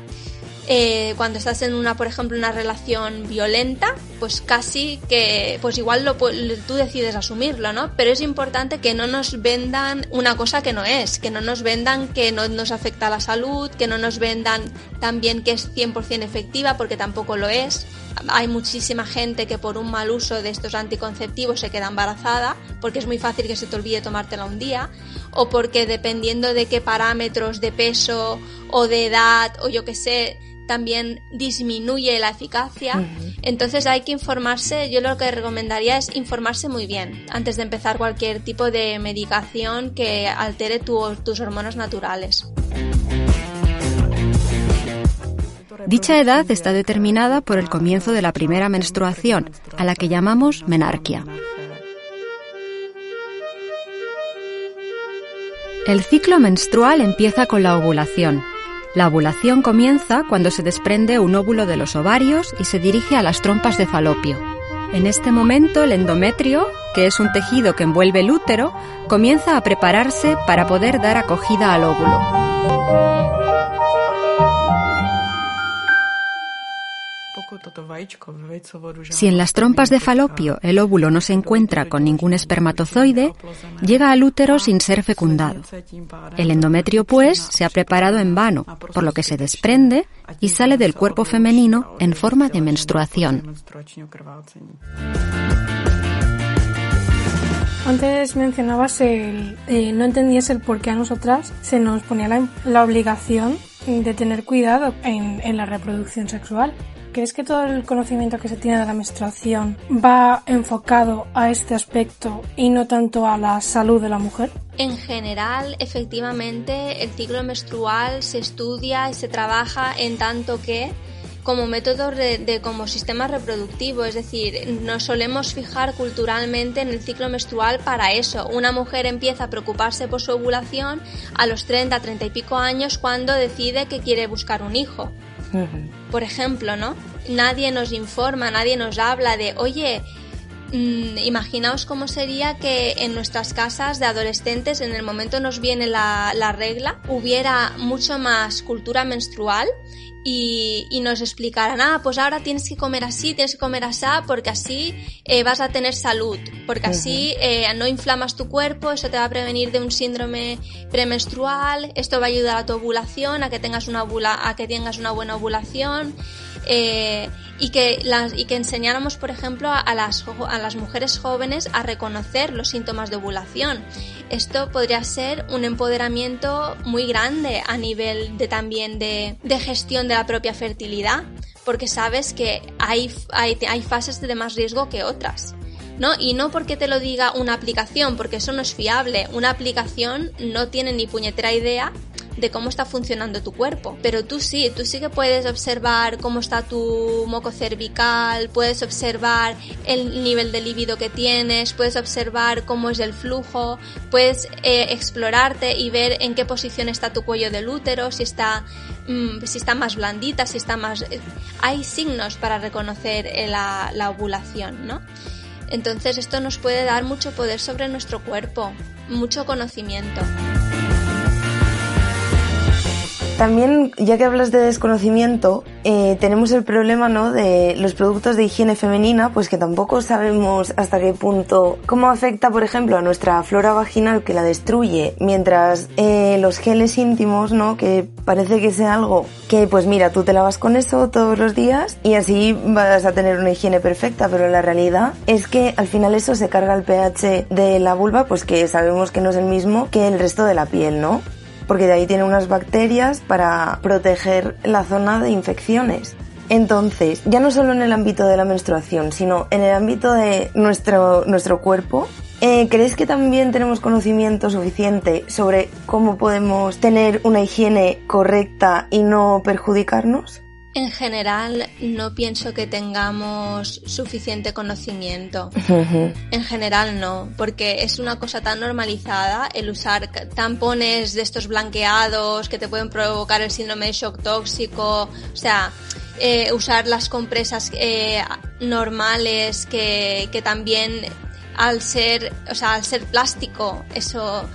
eh, cuando estás en una, por ejemplo, una relación violenta, pues casi que, pues igual lo, tú decides asumirlo, ¿no? Pero es importante que no nos vendan una cosa que no es, que no nos vendan que no nos afecta la salud, que no nos vendan también que es 100% efectiva, porque tampoco lo es. Hay muchísima gente que por un mal uso de estos anticonceptivos se queda embarazada, porque es muy fácil que se te olvide tomártela un día, o porque dependiendo de qué parámetros de peso o de edad o yo qué sé, también disminuye la eficacia. Entonces hay que informarse, yo lo que recomendaría es informarse muy bien antes de empezar cualquier tipo de medicación que altere tus hormonas naturales. Dicha edad está determinada por el comienzo de la primera menstruación, a la que llamamos menarquia. El ciclo menstrual empieza con la ovulación, la ovulación comienza cuando se desprende un óvulo de los ovarios y se dirige a las trompas de falopio. En este momento el endometrio, que es un tejido que envuelve el útero, comienza a prepararse para poder dar acogida al óvulo. Si en las trompas de falopio el óvulo no se encuentra con ningún espermatozoide, llega al útero sin ser fecundado. El endometrio, pues, se ha preparado en vano, por lo que se desprende y sale del cuerpo femenino en forma de menstruación. Antes mencionabas el, eh, no entendías el por qué a nosotras se nos ponía la, obligación de tener cuidado en la reproducción sexual. ¿Crees que todo el conocimiento que se tiene de la menstruación va enfocado a este aspecto y no tanto a la salud de la mujer? En general, efectivamente, el ciclo menstrual se estudia y se trabaja en tanto que como método de, como sistema reproductivo, es decir, nos solemos fijar culturalmente en el ciclo menstrual para eso. Una mujer empieza a preocuparse por su ovulación a los 30, 30 y pico años cuando decide que quiere buscar un hijo. Por ejemplo, ¿no? Nadie nos informa, nadie nos habla de, oye, Mm, imaginaos cómo sería que en nuestras casas de adolescentes, en el momento nos viene la, la regla, hubiera mucho más cultura menstrual y, y, nos explicarán, ah, pues ahora tienes que comer así, tienes que comer así, porque así eh, vas a tener salud, porque así eh, no inflamas tu cuerpo, eso te va a prevenir de un síndrome premenstrual, esto va a ayudar a tu ovulación, a que tengas una, ovula, a que tengas una buena ovulación. Eh, y que, las, y que enseñáramos, por ejemplo, a las, a las mujeres jóvenes a reconocer los síntomas de ovulación. Esto podría ser un empoderamiento muy grande a nivel de también de, de gestión de la propia fertilidad, porque sabes que hay, hay, hay fases de más riesgo que otras. ¿no? Y no porque te lo diga una aplicación, porque eso no es fiable. Una aplicación no tiene ni puñetera idea de cómo está funcionando tu cuerpo. Pero tú sí, tú sí que puedes observar cómo está tu moco cervical, puedes observar el nivel de líbido que tienes, puedes observar cómo es el flujo, puedes eh, explorarte y ver en qué posición está tu cuello del útero, si está, mm, si está más blandita, si está más... Eh, hay signos para reconocer eh, la, la ovulación, ¿no? Entonces esto nos puede dar mucho poder sobre nuestro cuerpo, mucho conocimiento. También, ya que hablas de desconocimiento, eh, tenemos el problema ¿no? de los productos de higiene femenina, pues que tampoco sabemos hasta qué punto, cómo afecta, por ejemplo, a nuestra flora vaginal que la destruye, mientras eh, los geles íntimos, ¿no? que parece que sea algo que, pues mira, tú te lavas con eso todos los días y así vas a tener una higiene perfecta, pero la realidad es que al final eso se carga el pH de la vulva, pues que sabemos que no es el mismo que el resto de la piel, ¿no? Porque de ahí tiene unas bacterias para proteger la zona de infecciones. Entonces, ya no solo en el ámbito de la menstruación, sino en el ámbito de nuestro, nuestro cuerpo, eh, ¿crees que también tenemos conocimiento suficiente sobre cómo podemos tener una higiene correcta y no perjudicarnos? En general, no pienso que tengamos suficiente conocimiento. En general, no, porque es una cosa tan normalizada el usar tampones de estos blanqueados que te pueden provocar el síndrome de shock tóxico, o sea, eh, usar las compresas eh, normales que, que también al ser, o sea, al ser plástico, eso,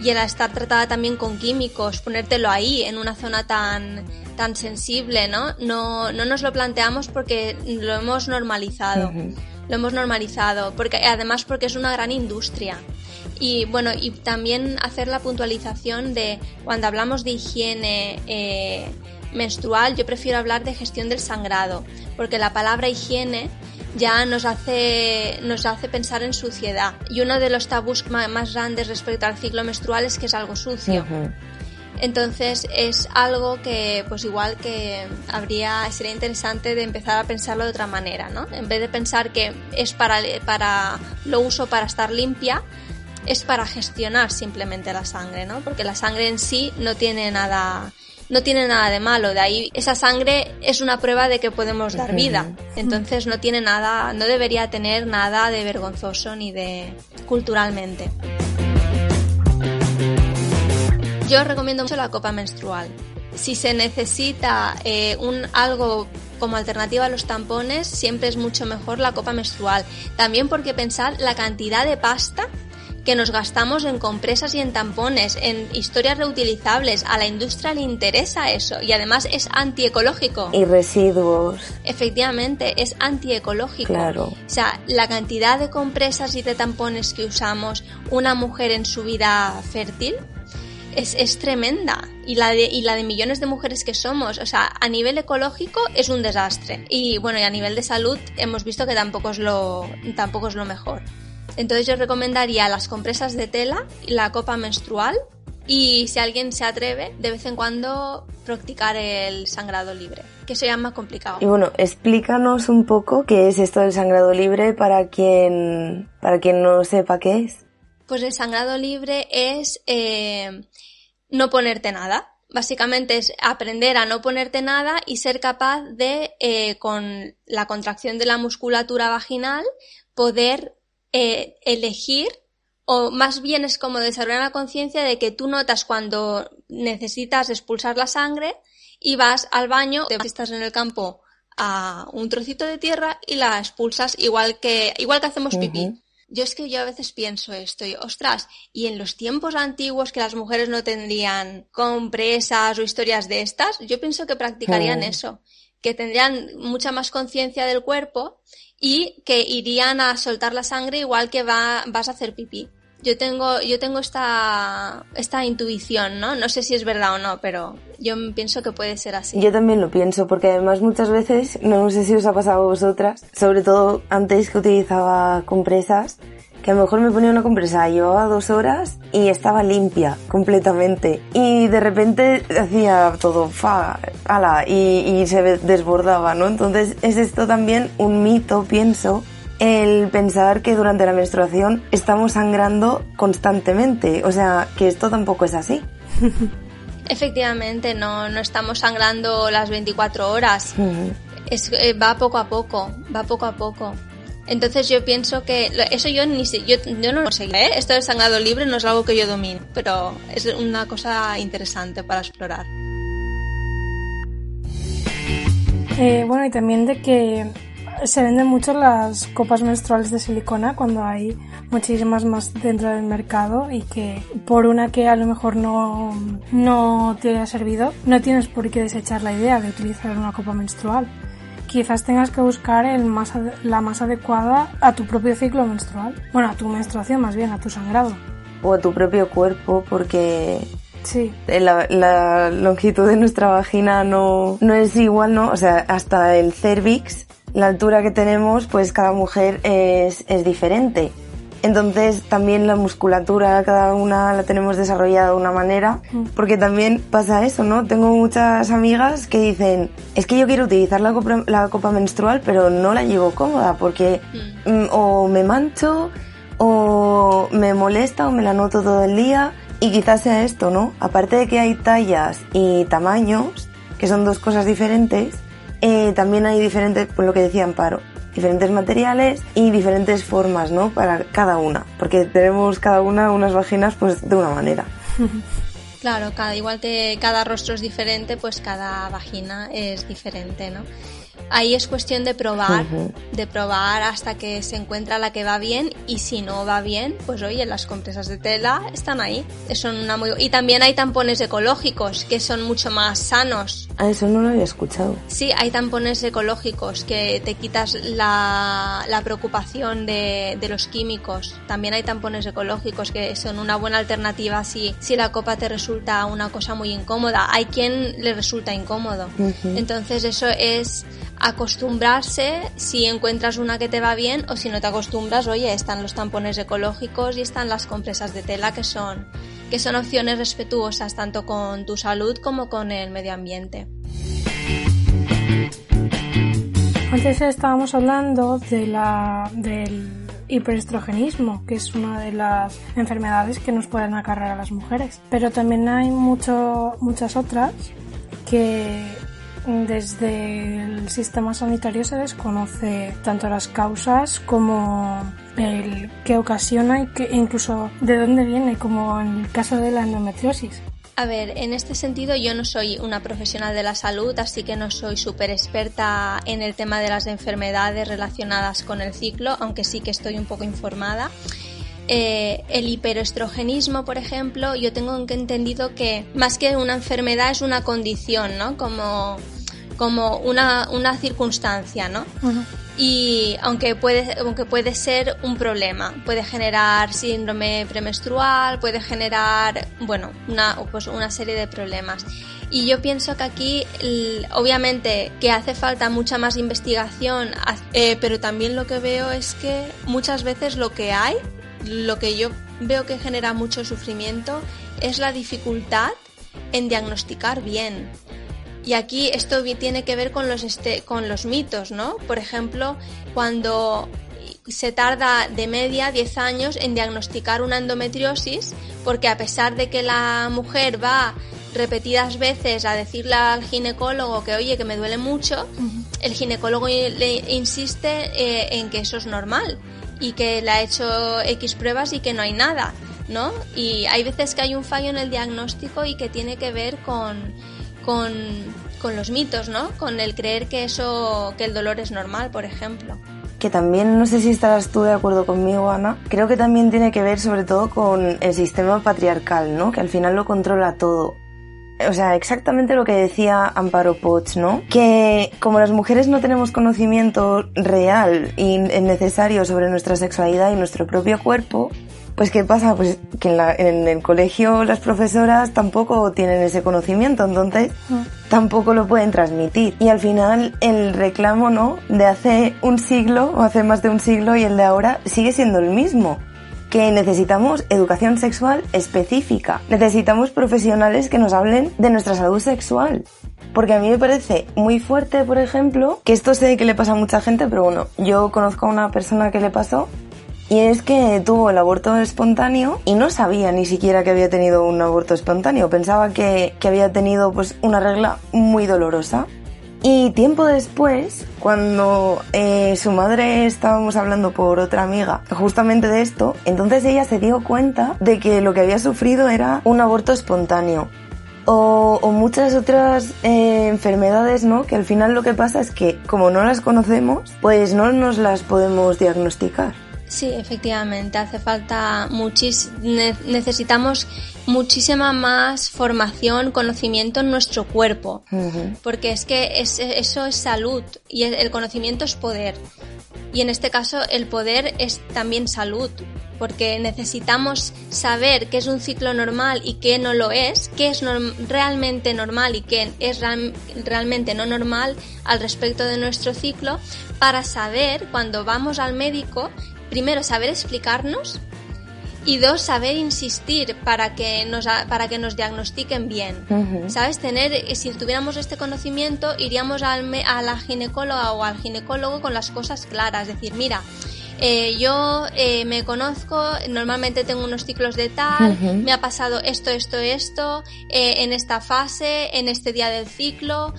y al estar tratada también con químicos, ponértelo ahí, en una zona tan, tan sensible, ¿no? No, no nos lo planteamos porque lo hemos normalizado. Lo hemos normalizado, porque además porque es una gran industria. Y bueno, y también hacer la puntualización de cuando hablamos de higiene eh, menstrual, yo prefiero hablar de gestión del sangrado, porque la palabra higiene ya nos hace, nos hace pensar en suciedad. Y uno de los tabús más grandes respecto al ciclo menstrual es que es algo sucio. Entonces es algo que pues igual que habría sería interesante de empezar a pensarlo de otra manera, ¿no? En vez de pensar que es para para lo uso para estar limpia, es para gestionar simplemente la sangre, ¿no? Porque la sangre en sí no tiene nada no tiene nada de malo, de ahí esa sangre es una prueba de que podemos dar vida. Entonces no tiene nada, no debería tener nada de vergonzoso ni de culturalmente. Yo recomiendo mucho la copa menstrual. Si se necesita eh, un algo como alternativa a los tampones, siempre es mucho mejor la copa menstrual. También porque pensar la cantidad de pasta que nos gastamos en compresas y en tampones, en historias reutilizables. A la industria le interesa eso y además es antiecológico. Y residuos. Efectivamente, es antiecológico. Claro. O sea, la cantidad de compresas y de tampones que usamos una mujer en su vida fértil es, es, tremenda. Y la, de, y la de millones de mujeres que somos. O sea, a nivel ecológico es un desastre. Y bueno, y a nivel de salud hemos visto que tampoco es lo, tampoco es lo mejor. Entonces yo recomendaría las compresas de tela, la copa menstrual y si alguien se atreve, de vez en cuando practicar el sangrado libre, que eso ya es más complicado. Y bueno, explícanos un poco qué es esto del sangrado libre para quien, para quien no sepa qué es. Pues el sangrado libre es eh, no ponerte nada. Básicamente es aprender a no ponerte nada y ser capaz de, eh, con la contracción de la musculatura vaginal, poder eh, elegir o más bien es como desarrollar la conciencia de que tú notas cuando necesitas expulsar la sangre y vas al baño, si estás en el campo a un trocito de tierra y la expulsas igual que, igual que hacemos pipí. Yo es que yo a veces pienso esto, y, ostras, y en los tiempos antiguos que las mujeres no tendrían compresas o historias de estas, yo pienso que practicarían eso, que tendrían mucha más conciencia del cuerpo y que irían a soltar la sangre igual que va, vas a hacer pipí. Yo tengo, yo tengo esta, esta intuición, ¿no? No sé si es verdad o no, pero yo pienso que puede ser así. Yo también lo pienso, porque además muchas veces, no sé si os ha pasado a vosotras, sobre todo antes que utilizaba compresas, que a lo mejor me ponía una compresa, llevaba dos horas y estaba limpia completamente. Y de repente hacía todo fa, ala, y, y se desbordaba, ¿no? Entonces es esto también un mito, pienso, el pensar que durante la menstruación estamos sangrando constantemente. O sea, que esto tampoco es así. Efectivamente, no, no estamos sangrando las 24 horas. es, eh, va poco a poco, va poco a poco. Entonces yo pienso que eso yo ni yo, yo no lo sé, ¿eh? Esto de sangrado libre no es algo que yo domine, pero es una cosa interesante para explorar. Eh, bueno, y también de que se venden mucho las copas menstruales de silicona cuando hay muchísimas más dentro del mercado y que por una que a lo mejor no, no te haya servido, no tienes por qué desechar la idea de utilizar una copa menstrual. Quizás tengas que buscar el más, la más adecuada a tu propio ciclo menstrual. Bueno, a tu menstruación más bien, a tu sangrado. O a tu propio cuerpo, porque Sí. La, la, longitud de nuestra vagina no, no es igual, ¿no? O sea, hasta el cervix la altura que tenemos, pues cada mujer es, es diferente. Entonces también la musculatura cada una la tenemos desarrollada de una manera, mm. porque también pasa eso, ¿no? Tengo muchas amigas que dicen, es que yo quiero utilizar la copa, la copa menstrual, pero no la llevo cómoda, porque mm. Mm, o me mancho, o me molesta, o me la noto todo el día, y quizás sea esto, ¿no? Aparte de que hay tallas y tamaños, que son dos cosas diferentes, eh, también hay diferentes, por lo que decía Amparo, diferentes materiales y diferentes formas, ¿no? Para cada una, porque tenemos cada una unas vaginas pues de una manera. Claro, cada, igual que cada rostro es diferente, pues cada vagina es diferente, ¿no? Ahí es cuestión de probar, de probar hasta que se encuentra la que va bien y si no va bien, pues oye, las compresas de tela están ahí. Son una muy... Y también hay tampones ecológicos que son mucho más sanos. Ah, eso no lo había escuchado. Sí, hay tampones ecológicos que te quitas la, la preocupación de, de, los químicos. También hay tampones ecológicos que son una buena alternativa si, si la copa te resulta una cosa muy incómoda. Hay quien le resulta incómodo. Entonces eso es acostumbrarse si encuentras una que te va bien o si no te acostumbras, oye, están los tampones ecológicos y están las compresas de tela que son que son opciones respetuosas tanto con tu salud como con el medio ambiente. Antes estábamos hablando de la, del hiperestrogenismo, que es una de las enfermedades que nos pueden acarrear a las mujeres. Pero también hay mucho, muchas otras que desde el sistema sanitario se desconoce tanto las causas como el que ocasiona y que incluso de dónde viene, como en el caso de la endometriosis. A ver, en este sentido yo no soy una profesional de la salud, así que no soy súper experta en el tema de las enfermedades relacionadas con el ciclo, aunque sí que estoy un poco informada. Eh, el hiperestrogenismo, por ejemplo, yo tengo entendido que más que una enfermedad es una condición, ¿no? Como como una, una circunstancia, ¿no? Y aunque puede, aunque puede ser un problema, puede generar síndrome premenstrual, puede generar, bueno, una, pues una serie de problemas. Y yo pienso que aquí, obviamente, que hace falta mucha más investigación, eh, pero también lo que veo es que muchas veces lo que hay, lo que yo veo que genera mucho sufrimiento, es la dificultad en diagnosticar bien. Y aquí esto tiene que ver con los, este, con los mitos, ¿no? Por ejemplo, cuando se tarda de media 10 años en diagnosticar una endometriosis, porque a pesar de que la mujer va repetidas veces a decirle al ginecólogo que oye que me duele mucho, el ginecólogo le insiste eh, en que eso es normal y que le ha hecho X pruebas y que no hay nada, ¿no? Y hay veces que hay un fallo en el diagnóstico y que tiene que ver con con con los mitos, ¿no? Con el creer que eso, que el dolor es normal, por ejemplo. Que también, no sé si estarás tú de acuerdo conmigo, Ana, creo que también tiene que ver sobre todo con el sistema patriarcal, ¿no? Que al final lo controla todo. O sea, exactamente lo que decía Amparo Poch, ¿no? Que como las mujeres no tenemos conocimiento real y necesario sobre nuestra sexualidad y nuestro propio cuerpo, pues ¿qué pasa? Pues que en, la, en, el colegio las profesoras tampoco tienen ese conocimiento, entonces mm. tampoco lo pueden transmitir. Y al final el reclamo, ¿no? De hace un siglo o hace más de un siglo y el de ahora sigue siendo el mismo. Que necesitamos educación sexual específica. Necesitamos profesionales que nos hablen de nuestra salud sexual. Porque a mí me parece muy fuerte, por ejemplo, que esto sé que le pasa a mucha gente, pero bueno, yo conozco a una persona que le pasó y es que tuvo el aborto espontáneo y no sabía ni siquiera que había tenido un aborto espontáneo. Pensaba que, que había tenido pues una regla muy dolorosa. Y tiempo después, cuando eh, su madre estábamos hablando por otra amiga justamente de esto, entonces ella se dio cuenta de que lo que había sufrido era un aborto espontáneo. O, muchas otras eh, enfermedades, ¿no? Que al final lo que pasa es que como no las conocemos, pues no nos las podemos diagnosticar. Sí, efectivamente, hace falta muchis necesitamos muchísima más formación, conocimiento en nuestro cuerpo, porque es que eso es salud y el conocimiento es poder. Y en este caso el poder es también salud, porque necesitamos saber qué es un ciclo normal y qué no lo es, qué es realmente normal y qué es realmente no normal al respecto de nuestro ciclo, para saber cuando vamos al médico primero, saber explicarnos y dos, saber insistir para que nos, para que nos diagnostiquen bien. ¿Sabes? Tener, eh, si tuviéramos este conocimiento, iríamos al, a la ginecóloga o al ginecólogo con las cosas claras. Decir, mira, eh, yo eh, me conozco, normalmente tengo unos ciclos de tal, me ha pasado esto, esto, esto, en esta fase, en este día del ciclo,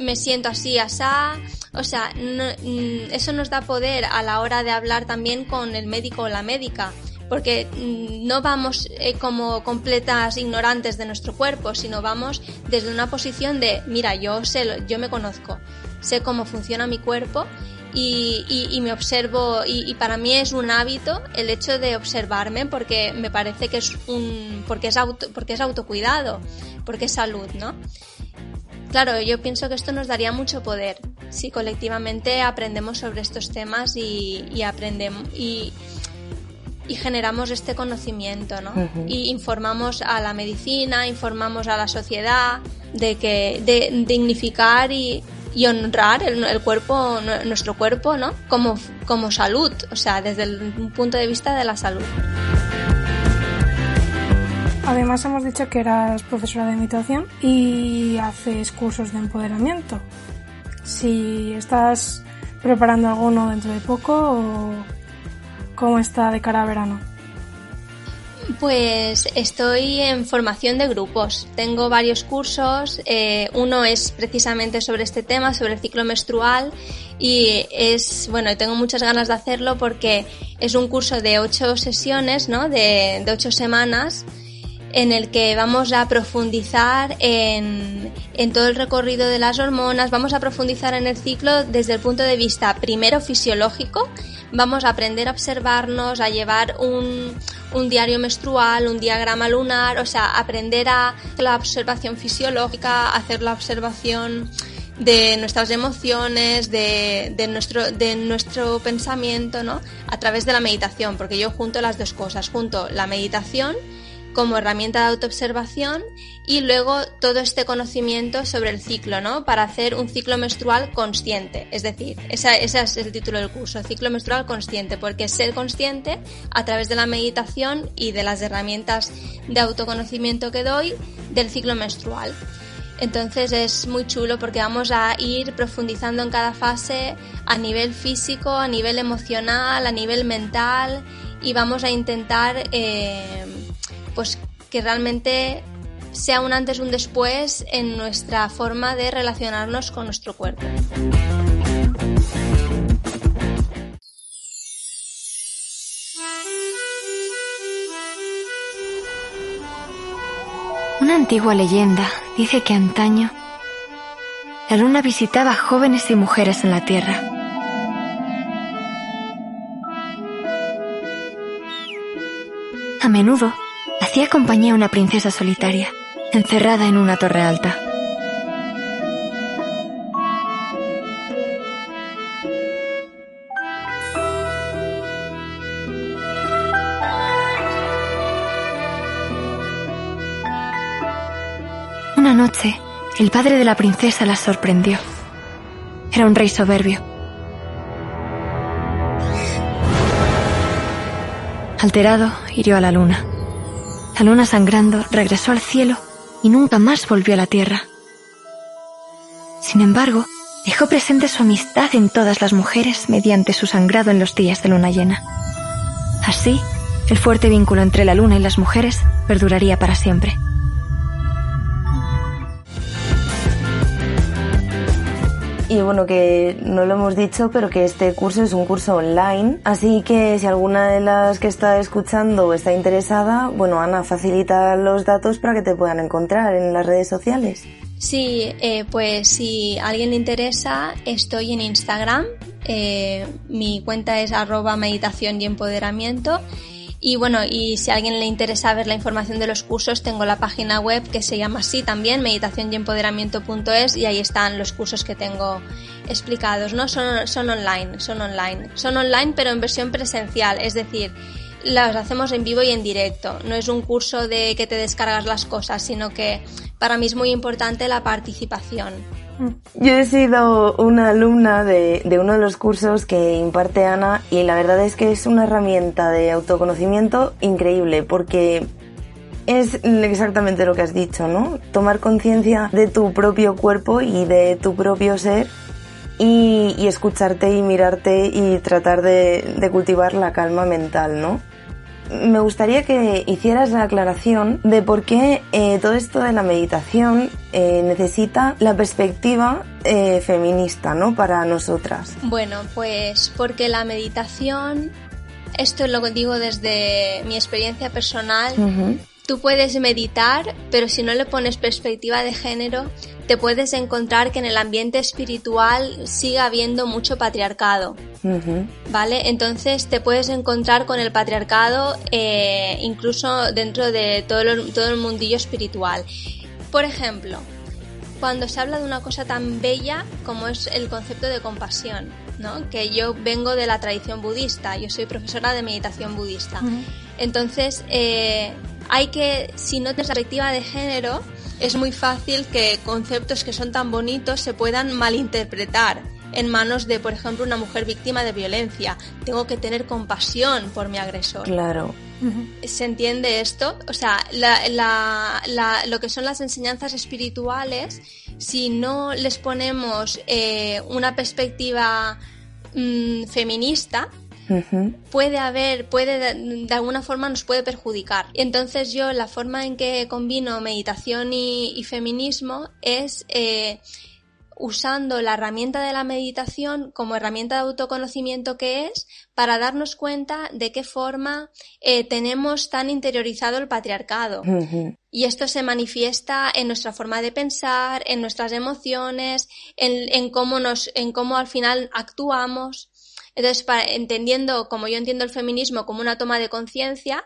me siento así, asá, o sea, mm, eso nos da poder a la hora de hablar también con el médico o la médica porque mm, no vamos eh, como completas ignorantes de nuestro cuerpo, sino vamos desde una posición de, mira, yo sé, yo me conozco, sé cómo funciona mi cuerpo y, me observo y, para mí es un hábito el hecho de observarme porque me parece que es un porque es auto, porque es autocuidado, porque es salud, ¿no? Claro, yo pienso que esto nos daría mucho poder si colectivamente aprendemos sobre estos temas y, aprendemos y, generamos este conocimiento, ¿no? Y informamos a la medicina, informamos a la sociedad de que de dignificar y, honrar el, cuerpo, nuestro cuerpo, ¿no? Como, como salud, o sea, desde el punto de vista de la salud. Además hemos dicho que eras profesora de meditación y haces cursos de empoderamiento. Si estás preparando alguno dentro de poco o cómo está de cara a verano. Pues estoy en formación de grupos. Tengo varios cursos. Eh, uno es precisamente sobre este tema, sobre el ciclo menstrual. Y es, bueno, tengo muchas ganas de hacerlo porque es un curso de ocho sesiones, ¿no? De, de ocho semanas en el que vamos a profundizar en, todo el recorrido de las hormonas, vamos a profundizar en el ciclo desde el punto de vista primero fisiológico, vamos a aprender a observarnos, a llevar un, diario menstrual, un diagrama lunar, o sea, aprender a la observación fisiológica, hacer la observación de nuestras emociones, de, de, nuestro, de nuestro pensamiento, ¿no? A través de la meditación, porque yo junto las dos cosas, junto la meditación como herramienta de autoobservación y luego todo este conocimiento sobre el ciclo, ¿no? Para hacer un ciclo menstrual consciente. Es decir, ese, es el título del curso, ciclo menstrual consciente, porque ser consciente a través de la meditación y de las herramientas de autoconocimiento que doy del ciclo menstrual. Entonces es muy chulo porque vamos a ir profundizando en cada fase a nivel físico, a nivel emocional, a nivel mental y vamos a intentar eh, pues que realmente sea un antes un después en nuestra forma de relacionarnos con nuestro cuerpo. Una antigua leyenda dice que antaño la luna visitaba jóvenes y mujeres en la Tierra. A menudo hacía compañía a una princesa solitaria, encerrada en una torre alta. Una noche, el padre de la princesa la sorprendió. Era un rey soberbio. Alterado, hirió a la luna. La luna sangrando regresó al cielo y nunca más volvió a la tierra. Sin embargo, dejó presente su amistad en todas las mujeres mediante su sangrado en los días de luna llena. Así, el fuerte vínculo entre la luna y las mujeres perduraría para siempre. Y bueno, que no lo hemos dicho, pero que este curso es un curso online. Así que si alguna de las que está escuchando está interesada, bueno, Ana, facilita los datos para que te puedan encontrar en las redes sociales. Sí, eh, pues si alguien le interesa, estoy en Instagram. Eh, mi cuenta es arroba meditación y empoderamiento. Y bueno, y si a alguien le interesa ver la información de los cursos, tengo la página web que se llama así también, meditación y empoderamiento.es, y ahí están los cursos que tengo explicados, ¿no? Son, son online, son online. Son online, pero en versión presencial, es decir, las hacemos en vivo y en directo. No es un curso de que te descargas las cosas, sino que para mí es muy importante la participación. Yo he sido una alumna de, uno de los cursos que imparte Ana y la verdad es que es una herramienta de autoconocimiento increíble porque es exactamente lo que has dicho, ¿no? Tomar conciencia de tu propio cuerpo y de tu propio ser y, escucharte y mirarte y tratar de, de cultivar la calma mental, ¿no? Me gustaría que hicieras la aclaración de por qué eh, todo esto de la meditación eh, necesita la perspectiva eh, feminista, ¿no? Para nosotras. Bueno, pues porque la meditación, esto lo digo desde mi experiencia personal, tú puedes meditar, pero si no le pones perspectiva de género, te puedes encontrar que en el ambiente espiritual sigue habiendo mucho patriarcado. ¿Vale? Entonces te puedes encontrar con el patriarcado eh, incluso dentro de todo, todo el mundillo espiritual. Por ejemplo, cuando se habla de una cosa tan bella como es el concepto de compasión, ¿no? Que yo vengo de la tradición budista, yo soy profesora de meditación budista. Entonces, eh, hay que, si no tienes perspectiva de género, es muy fácil que conceptos que son tan bonitos se puedan malinterpretar en manos de, por ejemplo, una mujer víctima de violencia. Tengo que tener compasión por mi agresor. Claro. ¿Se entiende esto? O sea, lo que son las enseñanzas espirituales, si no les ponemos eh, una perspectiva mm, feminista, puede haber, puede de alguna forma nos puede perjudicar. Entonces yo la forma en que combino meditación y, feminismo es eh, usando la herramienta de la meditación como herramienta de autoconocimiento que es para darnos cuenta de qué forma eh, tenemos tan interiorizado el patriarcado. Y esto se manifiesta en nuestra forma de pensar, en nuestras emociones, en, en cómo nos, en cómo al final actuamos. Entonces, entendiendo, como yo entiendo el feminismo como una toma de conciencia,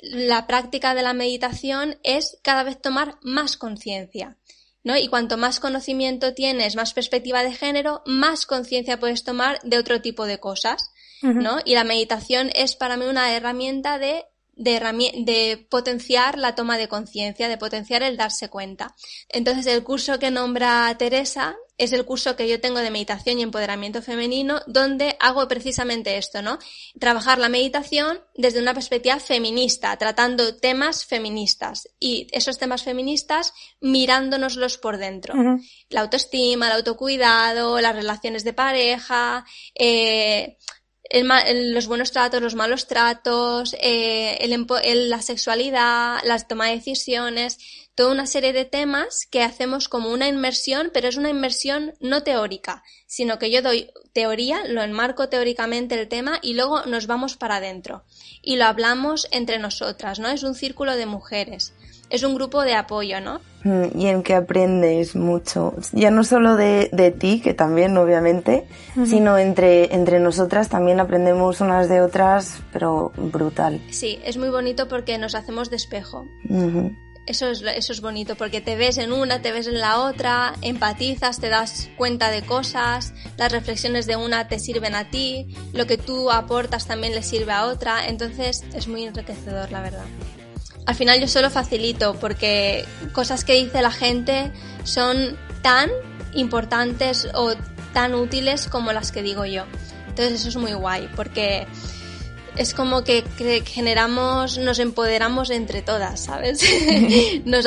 la práctica de la meditación es cada vez tomar más conciencia. ¿no? Y cuanto más conocimiento tienes, más perspectiva de género, más conciencia puedes tomar de otro tipo de cosas. ¿no? Y la meditación es para mí una herramienta de de, potenciar la toma de conciencia, de potenciar el darse cuenta. Entonces, el curso que nombra Teresa es el curso que yo tengo de meditación y empoderamiento femenino, donde hago precisamente esto, ¿no? Trabajar la meditación desde una perspectiva feminista, tratando temas feministas y esos temas feministas mirándonoslos por dentro. La autoestima, el autocuidado, las relaciones de pareja, eh, los buenos tratos, los malos tratos, eh, el, la sexualidad, las toma de decisiones, toda una serie de temas que hacemos como una inmersión, pero es una inmersión no teórica, sino que yo doy teoría, lo enmarco teóricamente el tema y luego nos vamos para adentro y lo hablamos entre nosotras, ¿no? Es un círculo de mujeres, es un grupo de apoyo, ¿no? Mm, y en que aprendes mucho. Ya no solo de, de ti, que también, obviamente, sino entre, entre nosotras también aprendemos unas de otras, pero brutal. Sí, es muy bonito porque nos hacemos de espejo. Eso es, eso es bonito porque te ves en una, te ves en la otra, empatizas, te das cuenta de cosas, las reflexiones de una te sirven a ti, lo que tú aportas también le sirve a otra, entonces es muy enriquecedor, la verdad. Al final yo solo facilito porque cosas que dice la gente son tan importantes o tan útiles como las que digo yo. Entonces eso es muy guay porque es como que generamos, nos empoderamos entre todas, ¿sabes? nos,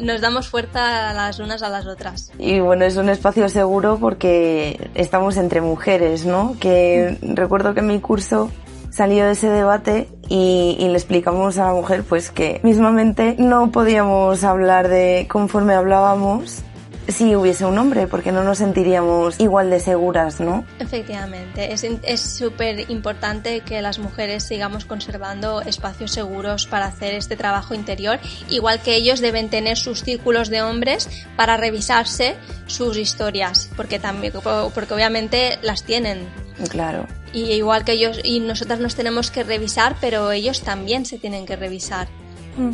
nos damos fuerza a las unas a las otras. Y bueno, es un espacio seguro porque estamos entre mujeres, ¿no? Que recuerdo que en mi curso salió de ese debate y, y, le explicamos a la mujer pues que mismamente no podíamos hablar de conforme hablábamos si hubiese un hombre, porque no nos sentiríamos igual de seguras, ¿no? Efectivamente, es súper importante que las mujeres sigamos conservando espacios seguros para hacer este trabajo interior, igual que ellos deben tener sus círculos de hombres para revisarse sus historias, porque también, porque obviamente las tienen. Claro. Y igual que ellos y nosotras nos tenemos que revisar, pero ellos también se tienen que revisar. Mm.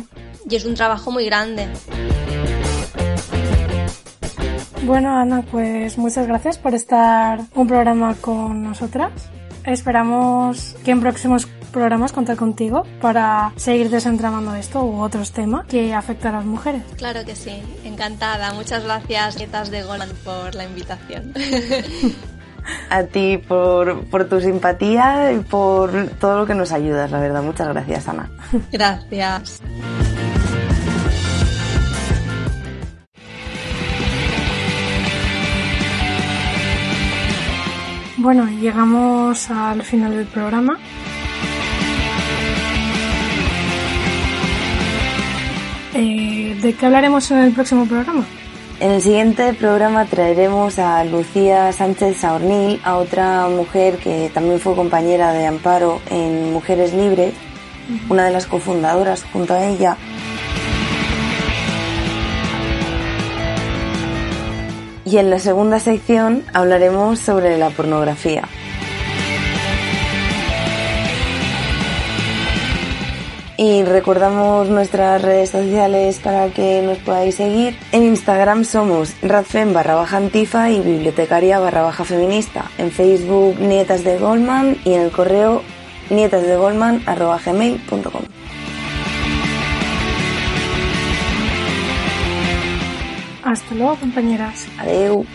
Y es un trabajo muy grande. Bueno, Ana, pues muchas gracias por estar un programa con nosotras. Esperamos que en próximos programas contar contigo para seguir desentramando esto u otros temas que afectan a las mujeres. Claro que sí, encantada. Muchas gracias, Nietas de Golan, por la invitación. a ti por, por tu simpatía y por todo lo que nos ayudas, la verdad. Muchas gracias, Ana. Gracias. Bueno, llegamos al final del programa. Eh, ¿De qué hablaremos en el próximo programa? En el siguiente programa traeremos a Lucía Sánchez Saornil, a otra mujer que también fue compañera de Amparo en Mujeres Libres, una de las cofundadoras junto a ella. Y en la segunda sección hablaremos sobre la pornografía. Y recordamos nuestras redes sociales para que nos podáis seguir. En Instagram somos radfem barra baja antifa y bibliotecaria barra baja feminista. En Facebook Nietas de Goldman y en el correo nietasdegolman arroba. Hasta luego, compañeras. Adiós.